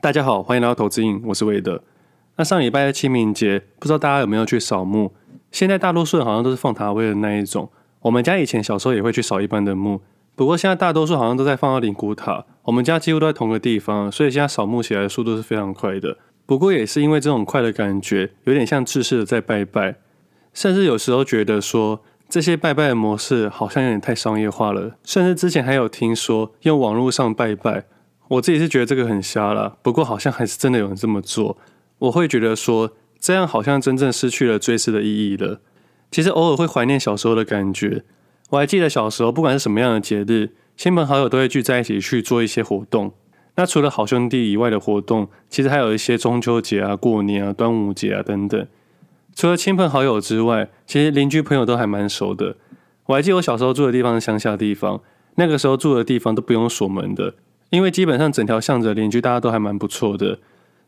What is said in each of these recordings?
大家好，欢迎来到投资瘾，我是韦德。那上礼拜的清明节，不知道大家有没有去扫墓？现在大多数人好像都是放塔位的那一种。我们家以前小时候也会去扫一般的墓，不过现在大多数好像都在放到灵骨塔。我们家几乎都在同个地方，所以现在扫墓起来的速度是非常快的。不过也是因为这种快的感觉，有点像制式的在拜拜，甚至有时候觉得说这些拜拜的模式好像有点太商业化了。甚至之前还有听说用网络上拜拜。我自己是觉得这个很瞎啦，不过好像还是真的有人这么做。我会觉得说，这样好像真正失去了追思的意义了。其实偶尔会怀念小时候的感觉。我还记得小时候，不管是什么样的节日，亲朋好友都会聚在一起去做一些活动。那除了好兄弟以外的活动，其实还有一些中秋节啊、过年啊、端午节啊等等。除了亲朋好友之外，其实邻居朋友都还蛮熟的。我还记得我小时候住的地方是乡下地方，那个时候住的地方都不用锁门的。因为基本上整条巷子的邻居大家都还蛮不错的，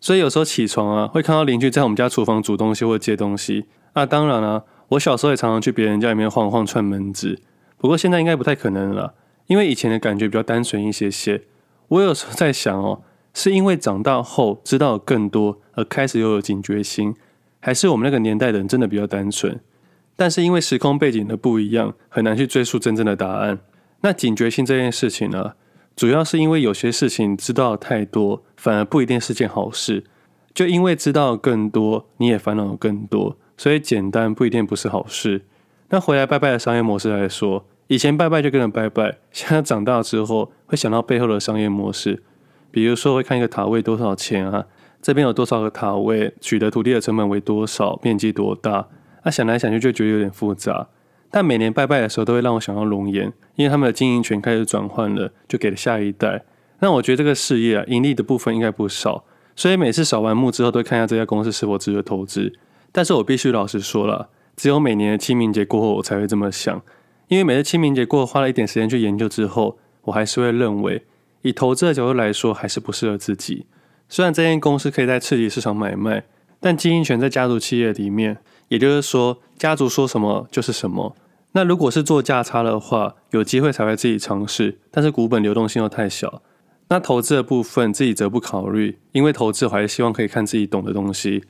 所以有时候起床啊，会看到邻居在我们家厨房煮东西或借东西。那当然啊，我小时候也常常去别人家里面晃晃串门子。不过现在应该不太可能了，因为以前的感觉比较单纯一些些。我有时候在想哦，是因为长大后知道更多而开始又有警觉心，还是我们那个年代的人真的比较单纯？但是因为时空背景的不一样，很难去追溯真正的答案。那警觉心这件事情呢？主要是因为有些事情知道太多，反而不一定是件好事。就因为知道更多，你也烦恼更多，所以简单不一定不是好事。那回来拜拜的商业模式来说，以前拜拜就跟着拜拜，现在长大之后会想到背后的商业模式，比如说会看一个塔位多少钱啊，这边有多少个塔位，取得土地的成本为多少，面积多大，那、啊、想来想去就觉得有点复杂。但每年拜拜的时候，都会让我想到龙岩，因为他们的经营权开始转换了，就给了下一代。那我觉得这个事业啊，盈利的部分应该不少，所以每次扫完墓之后，都会看一下这家公司是否值得投资。但是我必须老实说了，只有每年的清明节过后，我才会这么想，因为每次清明节过后，花了一点时间去研究之后，我还是会认为，以投资的角度来说，还是不适合自己。虽然这间公司可以在次级市场买卖，但经营权在家族企业里面。也就是说，家族说什么就是什么。那如果是做价差的话，有机会才会自己尝试，但是股本流动性又太小。那投资的部分自己则不考虑，因为投资我还是希望可以看自己懂的东西。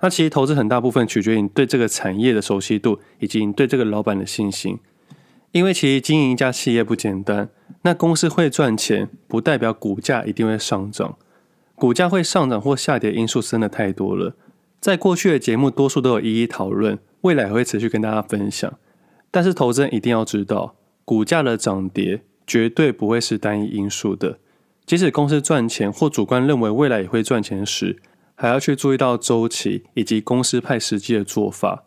那其实投资很大部分取决于你对这个产业的熟悉度，以及你对这个老板的信心。因为其实经营一家企业不简单，那公司会赚钱，不代表股价一定会上涨。股价会上涨或下跌因素真的太多了。在过去的节目，多数都有一一讨论，未来会持续跟大家分享。但是投资人一定要知道，股价的涨跌绝对不会是单一因素的。即使公司赚钱或主观认为未来也会赚钱时，还要去注意到周期以及公司派实际的做法。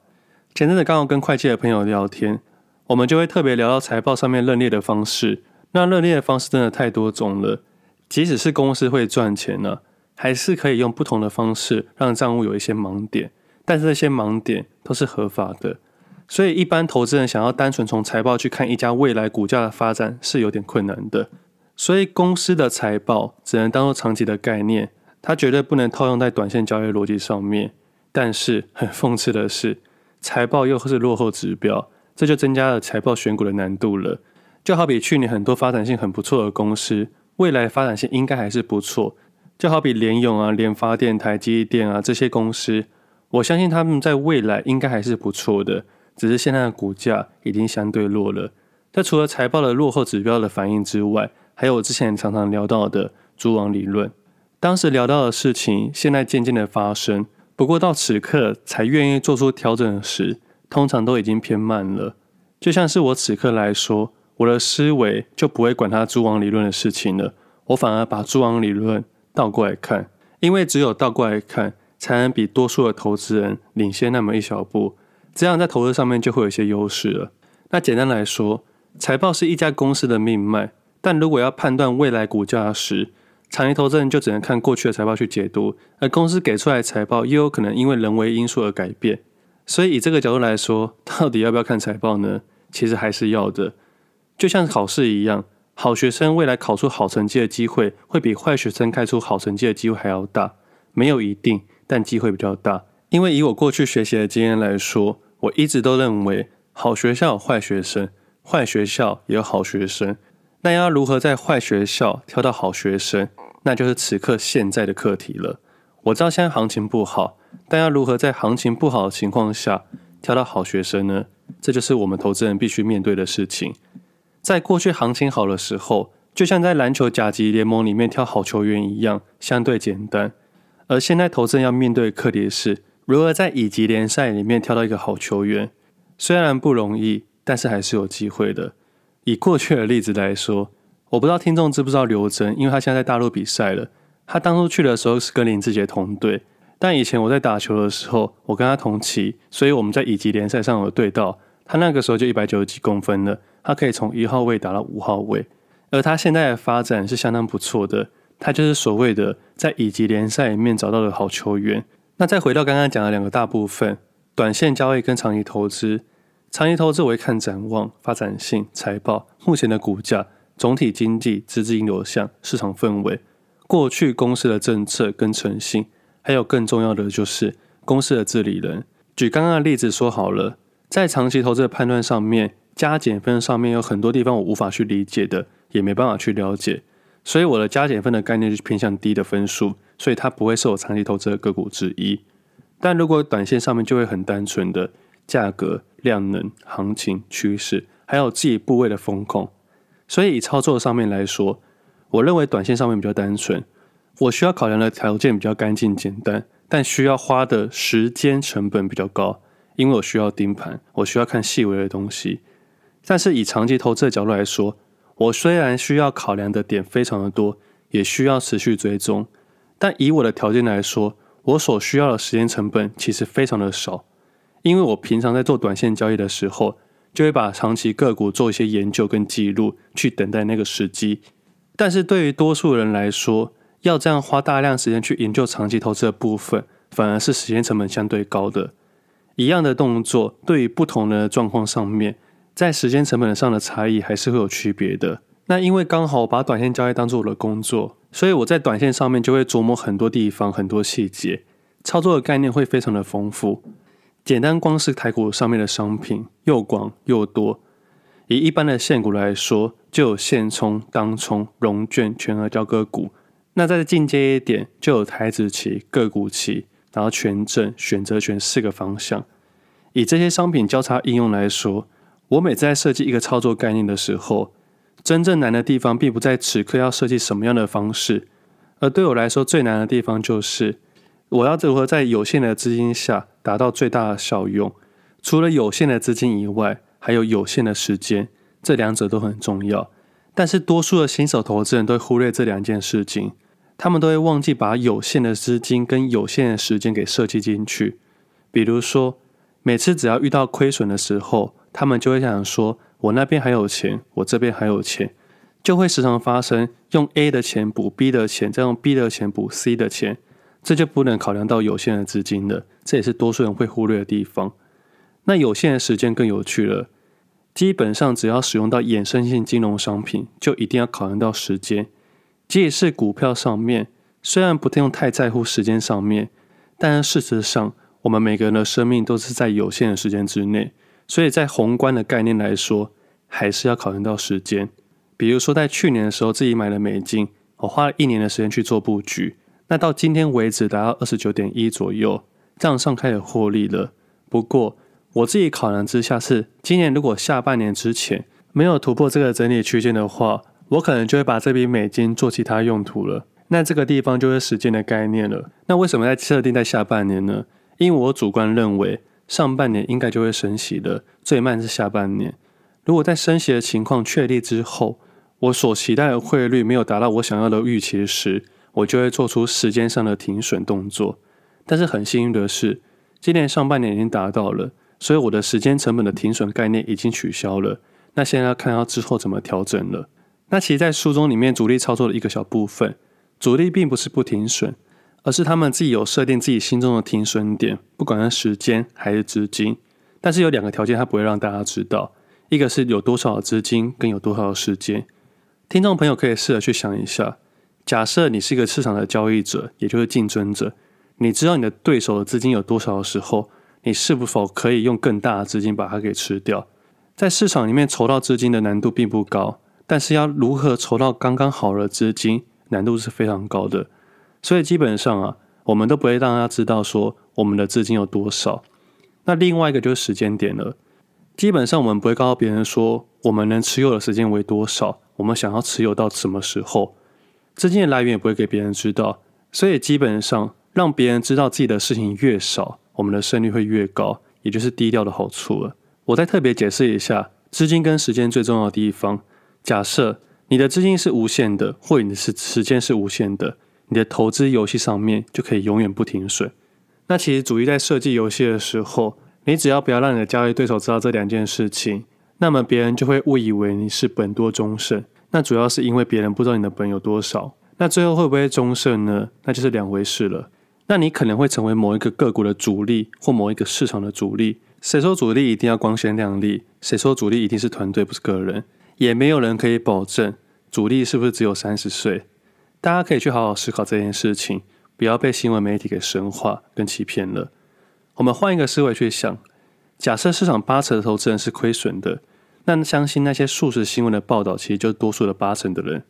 前阵子刚好跟会计的朋友聊天，我们就会特别聊到财报上面认列的方式。那认列的方式真的太多种了，即使是公司会赚钱呢、还是可以用不同的方式让账务有一些盲点，但是这些盲点都是合法的，所以一般投资人想要单纯从财报去看一家未来股价的发展是有点困难的。所以公司的财报只能当做长期的概念，它绝对不能套用在短线交易逻辑上面。但是很讽刺的是，财报又是落后指标，这就增加了财报选股的难度了。就好比去年很多发展性很不错的公司，未来发展性应该还是不错。就好比联咏啊、联发电、台积电啊这些公司，我相信他们在未来应该还是不错的，只是现在的股价已经相对弱了。这除了财报的落后指标的反应之外，还有我之前常常聊到的蛛网理论。当时聊到的事情，现在渐渐的发生，不过到此刻才愿意做出调整时，通常都已经偏慢了。就像是我此刻来说，我的思维就不会管它蛛网理论的事情了，我反而把蛛网理论。倒过来看，因为只有倒过来看，才能比多数的投资人领先那么一小步，这样在投资上面就会有一些优势了。那简单来说，财报是一家公司的命脉，但如果要判断未来股价时，长期投资人就只能看过去的财报去解读，而公司给出来的财报又有可能因为人为因素而改变。所以以这个角度来说，到底要不要看财报呢？其实还是要的，就像考试一样。好学生未来考出好成绩的机会，会比坏学生开出好成绩的机会还要大。没有一定，但机会比较大。因为以我过去学习的经验来说，我一直都认为，好学校有坏学生，坏学校也有好学生。那要如何在坏学校挑到好学生？那就是此刻现在的课题了。我知道现在行情不好，但要如何在行情不好的情况下挑到好学生呢？这就是我们投资人必须面对的事情。在过去行情好的时候，就像在篮球甲级联盟里面挑好球员一样，相对简单。而现在投资人要面对的课题是，如何在乙级联赛里面挑到一个好球员。虽然不容易，但是还是有机会的。以过去的例子来说，我不知道听众知不知道刘铮，因为他现在在大陆比赛了。他当初去的时候是跟林志杰同队，但以前我在打球的时候，我跟他同期，所以我们在乙级联赛上有对到。他那个时候就一百九十几公分了，他可以从一号位打到五号位，而他现在的发展是相当不错的。他就是所谓的在乙级联赛里面找到的好球员。那再回到刚刚讲的两个大部分，短线交易跟长期投资。长期投资我会看展望、发展性、财报、目前的股价、总体经济、资金流向、市场氛围。过去公司的政策跟诚信，还有更重要的就是公司的治理人。举刚刚的例子说好了，在长期投资的判断上面，加减分上面有很多地方我无法去理解的，也没办法去了解，所以我的加减分的概念就是偏向低的分数，所以它不会是我长期投资的个股之一。但如果短线上面就会很单纯的价格、量能、行情、趋势，还有自己部位的风控。所以以操作上面来说。我认为短线上面比较单纯，我需要考量的条件比较干净简单，但需要花的时间成本比较高，因为我需要盯盘，我需要看细微的东西。但是以长期投资的角度来说，我虽然需要考量的点非常的多，也需要持续追踪，但以我的条件来说，我所需要的时间成本其实非常的少，因为我平常在做短线交易的时候，就会把长期个股做一些研究跟记录，去等待那个时机。但是对于多数人来说，要这样花大量时间去研究长期投资的部分，反而是时间成本相对高的。一样的动作，对于不同的状况上面，在时间成本上的差异还是会有区别的。那因为刚好把短线交易当做我的工作，所以我在短线上面就会琢磨很多地方、很多细节，操作的概念会非常的丰富。简单光是台股上面的商品又广又多。以一般的现股来说，就有现冲、当冲、融券、全额交割股。那再进阶一点，就有台指期、个股期，然后权证、选择权四个方向。以这些商品交叉应用来说，我每次在设计一个操作概念的时候，真正难的地方并不在此刻要设计什么样的方式，而对我来说最难的地方就是我要如何在有限的资金下达到最大的效用。除了有限的资金以外，还有有限的时间，这两者都很重要。但是多数的新手投资人都会忽略这两件事情，他们都会忘记把有限的资金跟有限的时间给设计进去。比如说，每次只要遇到亏损的时候，他们就会想说：“我那边还有钱，我这边还有钱。”就会时常发生用 A 的钱补 B 的钱，再用 B 的钱补 C 的钱，这就不能考量到有限的资金了。这也是多数人会忽略的地方。那有限的时间更有趣了。基本上只要使用到衍生性金融商品，就一定要考量到时间。即使是股票上面，虽然不用太在乎时间上面，但是事实上，我们每个人的生命都是在有限的时间之内，所以在宏观的概念来说，还是要考量到时间。比如说，在去年的时候，自己买了美金，我花了一年的时间去做布局，那到今天为止达到二十九点一左右，账上开始获利了。不过，我自己考量之下是，今年如果下半年之前没有突破这个整理区间的话，我可能就会把这笔美金做其他用途了。那这个地方就是时间的概念了。那为什么在设定在下半年呢？因为我主观认为上半年应该就会升息的，最慢是下半年。如果在升息的情况确立之后，我所期待的汇率没有达到我想要的预期时，我就会做出时间上的停损动作。但是很幸运的是，今年上半年已经达到了。所以我的时间成本的停损概念已经取消了，那现在要看到之后怎么调整了。那其实，在书中里面主力操作的一个小部分，主力并不是不停损，而是他们自己有设定自己心中的停损点，不管是时间还是资金。但是有两个条件，他不会让大家知道，一个是有多少资金，跟有多少时间。听众朋友可以试着去想一下，假设你是一个市场的交易者，也就是竞争者，你知道你的对手的资金有多少的时候。你是否可以用更大的资金把它给吃掉？在市场里面筹到资金的难度并不高，但是要如何筹到刚刚好的资金，难度是非常高的。所以基本上啊，我们都不会让大家知道说我们的资金有多少。那另外一个就是时间点了。基本上我们不会告诉别人说我们能持有的时间为多少，我们想要持有到什么时候，资金的来源也不会给别人知道。所以基本上让别人知道自己的事情越少，我们的胜率会越高，也就是低调的好处了。我再特别解释一下资金跟时间最重要的地方。假设你的资金是无限的，或你的时时间是无限的，你的投资游戏上面就可以永远不停损。那其实主力在设计游戏的时候，你只要不要让你的交易对手知道这两件事情，那么别人就会误以为你是本多终胜。那主要是因为别人不知道你的本有多少。那最后会不会终胜呢？那就是两回事了。那你可能会成为某一个个股的主力，或某一个市场的主力。谁说主力一定要光鲜亮丽？谁说主力一定是团队，不是个人？也没有人可以保证主力是不是只有三十岁。大家可以去好好思考这件事情，不要被新闻媒体给神化跟欺骗了。我们换一个思维去想，假设市场八成的投资人是亏损的，那相信那些数十新闻的报道，其实就是多数的八成的人。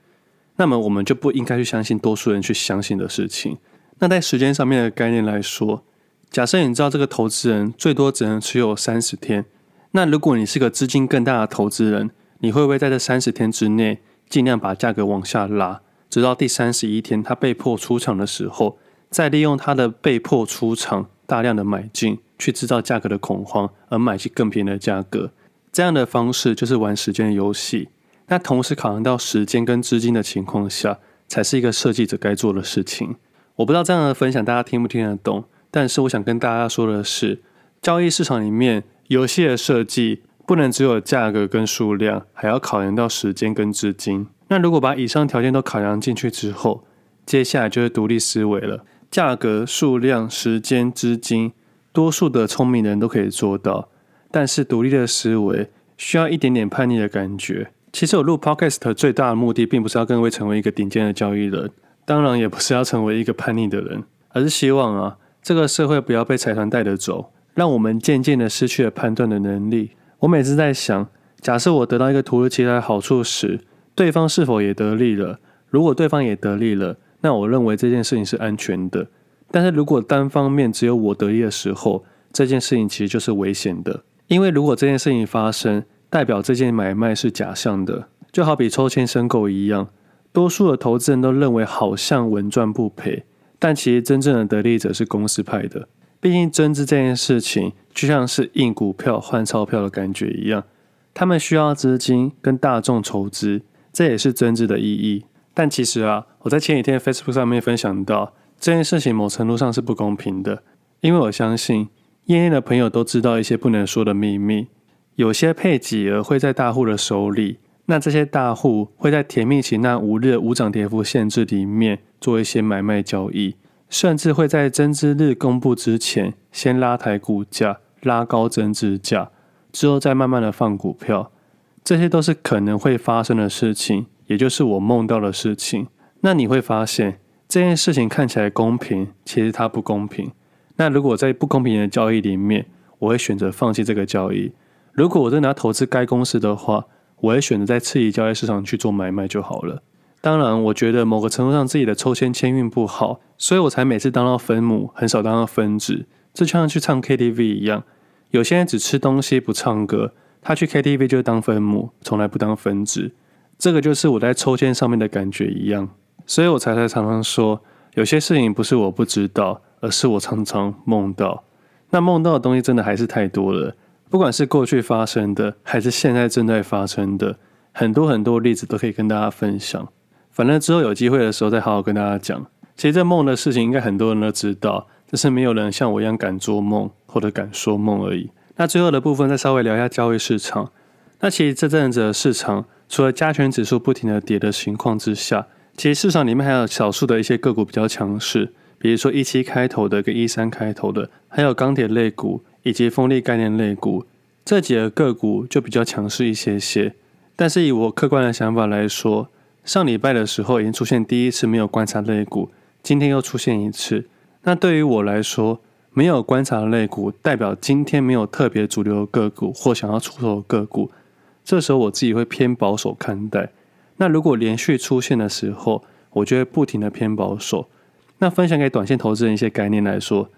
那么我们就不应该去相信多数人去相信的事情。那在时间上面的概念来说，假设你知道这个投资人最多只能持有三十天，那如果你是个资金更大的投资人，你会不会在这三十天之内尽量把价格往下拉，直到第三十一天他被迫出场的时候，再利用他的被迫出场，大量的买进去制造价格的恐慌，而买进更便宜的价格，这样的方式就是玩时间的游戏。那同时考量到时间跟资金的情况下，才是一个设计者该做的事情。我不知道这样的分享大家听不听得懂，但是我想跟大家说的是，交易市场里面游戏的设计不能只有价格跟数量，还要考量到时间跟资金。那如果把以上条件都考量进去之后，接下来就是独立思维了。价格、数量、时间、资金，多数的聪明人都可以做到。但是独立的思维需要一点点叛逆的感觉。其实我录 Podcast 最大的目的，并不是要各位成为一个顶尖的交易人，当然也不是要成为一个叛逆的人，而是希望啊，这个社会不要被财团带着走，让我们渐渐的失去了判断的能力。我每次在想，假设我得到一个突如其来的好处时，对方是否也得利了？如果对方也得利了，那我认为这件事情是安全的，但是如果单方面只有我得利的时候，这件事情其实就是危险的。因为如果这件事情发生，代表这件买卖是假象的，就好比抽签申购一样，多数的投资人都认为好像稳赚不赔，但其实真正的得利者是公司派的。毕竟增资这件事情就像是印股票换钞票的感觉一样，他们需要资金跟大众筹资，这也是增资的意义。但其实啊，我在前几天 Facebook 上面分享到这件事情，某程度上是不公平的，因为我相信业内的朋友都知道一些不能说的秘密，有些配给额会在大户的手里，那这些大户会在甜蜜期那五日无涨跌幅限制里面做一些买卖交易，甚至会在增资日公布之前先拉抬股价，拉高增资价，之后再慢慢的放股票，这些都是可能会发生的事情。也就是我梦到的事情，那你会发现这件事情看起来公平，其实它不公平。那如果在不公平的交易里面，我会选择放弃这个交易。如果我真的要投资该公司的话，我会选择在次级交易市场去做买卖就好了。当然，我觉得某个程度上自己的抽签签运不好，所以我才每次当到分母，很少当到分子。这就像去唱 KTV 一样，有些人只吃东西不唱歌，他去 KTV 就当分母，从来不当分子。这个就是我在抽签上面的感觉一样，所以我才才常常说，有些事情不是我不知道，而是我常常梦到。那梦到的东西真的还是太多了，不管是过去发生的，还是现在正在发生的，很多很多例子都可以跟大家分享。反正之后有机会的时候再好好跟大家讲。其实这梦的事情应该很多人都知道，只是没有人像我一样敢做梦或者敢说梦而已。那最后的部分再稍微聊一下交易市场。那其实这阵子的市场。除了加权指数不停的跌的情况之下，其实市场里面还有少数的一些个股比较强势，比如说一七开头的跟一三开头的，还有钢铁类股以及风力概念类股，这几个个股就比较强势一些些。但是以我客观的想法来说，上礼拜的时候已经出现第一次没有观察类股，今天又出现一次。那对于我来说，没有观察类股，代表今天没有特别主流的个股或想要出手的个股。这时候我自己会偏保守看待。那如果连续出现的时候，我就会不停的偏保守。那分享给短线投资人一些概念来说，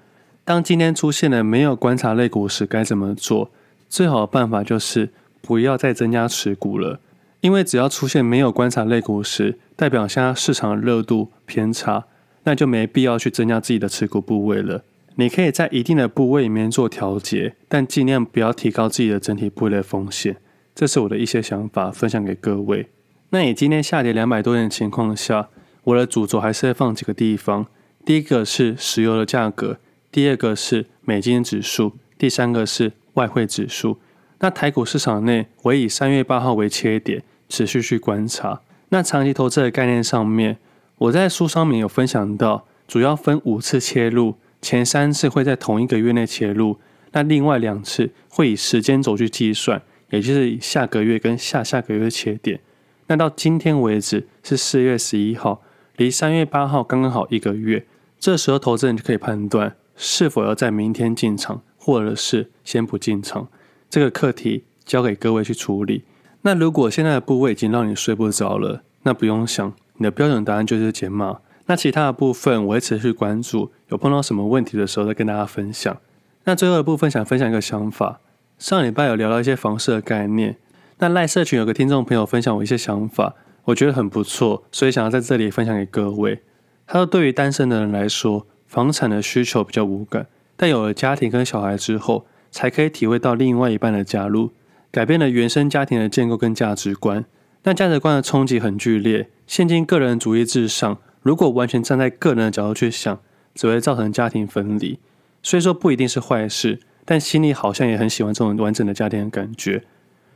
当今天出现了没有观察类股时，该怎么做？最好的办法就是不要再增加持股了，因为只要出现没有观察类股时，代表现在市场热度偏差，那就没必要去增加自己的持股部位了。你可以在一定的部位里面做调节，但尽量不要提高自己的整体部位的风险。这是我的一些想法，分享给各位。那你今天下跌两百多点的情况下，我的主轴还是会放几个地方。第一个是石油的价格，第二个是美金指数，第三个是外汇指数。那台股市场内，我以三月八号为切点，持续去观察。那长期投资的概念上面，我在书上面有分享到，主要分五次切入，前三次会在同一个月内切入，那另外两次会以时间轴去计算。也就是下个月跟下下个月的切点，那到今天为止是四月十一号，离三月八号刚刚好一个月。这时候投资人就可以判断是否要在明天进场，或者是先不进场。这个课题交给各位去处理。那如果现在的部位已经让你睡不着了，那不用想，你的标准答案就是减码。那其他的部分我会持续关注，有碰到什么问题的时候再跟大家分享。那最后的部分想分享一个想法。上礼拜有聊到一些房市的概念，那赖社群有个听众朋友分享我一些想法，我觉得很不错，所以想要在这里分享给各位。他说，对于单身的人来说，房产的需求比较无感，但有了家庭跟小孩之后，才可以体会到另外一半的加入，改变了原生家庭的建构跟价值观。但价值观的冲击很剧烈，现今个人主义至上，如果完全站在个人的角度去想，只会造成家庭分离。所以说不一定是坏事。但心里好像也很喜欢这种完整的家庭的感觉，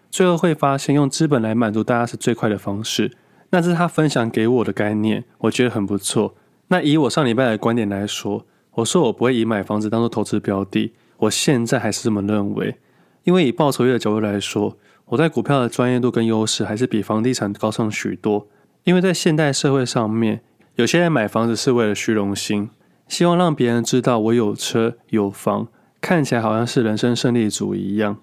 最后会发现用资本来满足大家是最快的方式。那这是他分享给我的概念，我觉得很不错。那以我上礼拜的观点来说，我说我不会以买房子当做投资标的，我现在还是这么认为。因为以报酬率的角度来说，我在股票的专业度跟优势还是比房地产高上许多。因为在现代社会上面，有些人买房子是为了虚荣心，希望让别人知道我有车有房。看起来好像是人生胜利组一样，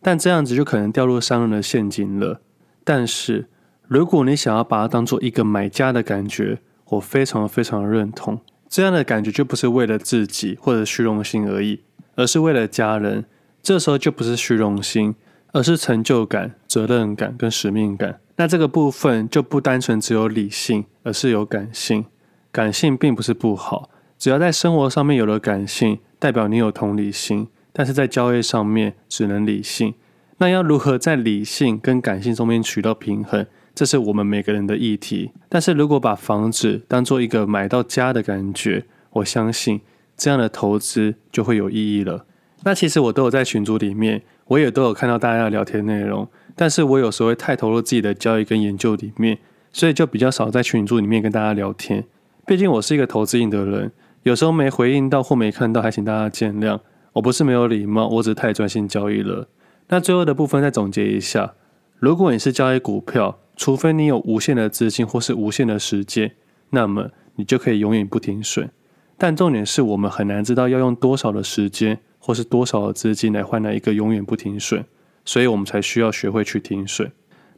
但这样子就可能掉入商人的陷阱了。但是，如果你想要把它当做一个买家的感觉，我非常非常认同。这样的感觉就不是为了自己或者虚荣心而已，而是为了家人。这时候就不是虚荣心，而是成就感、责任感跟使命感。那这个部分就不单纯只有理性，而是有感性。感性并不是不好，只要在生活上面有了感性。代表你有同理心，但是在交易上面只能理性。那要如何在理性跟感性中间取到平衡，这是我们每个人的议题。但是如果把房子当做一个买到家的感觉，我相信这样的投资就会有意义了。那其实我都有在群组里面，我也都有看到大家的聊天内容，但是我有时候会太投入自己的交易跟研究里面，所以就比较少在群组里面跟大家聊天。毕竟我是一个投资型的人。有时候没回应到或没看到，还请大家见谅。我不是没有礼貌，我只是太专心交易了。那最后的部分再总结一下：如果你是交易股票，除非你有无限的资金或是无限的时间，那么你就可以永远不停损。但重点是我们很难知道要用多少的时间或是多少的资金来换来一个永远不停损，所以我们才需要学会去停损。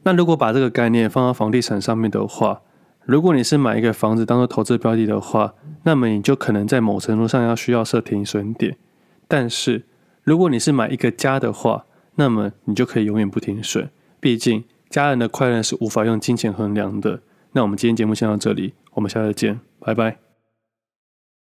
那如果把这个概念放到房地产上面的话，如果你是买一个房子当做投资标的的话，那么你就可能在某程度上要需要设停损点。但是如果你是买一个家的话，那么你就可以永远不停损。毕竟家人的快乐是无法用金钱衡量的。那我们今天节目先到这里，我们下次见，拜拜。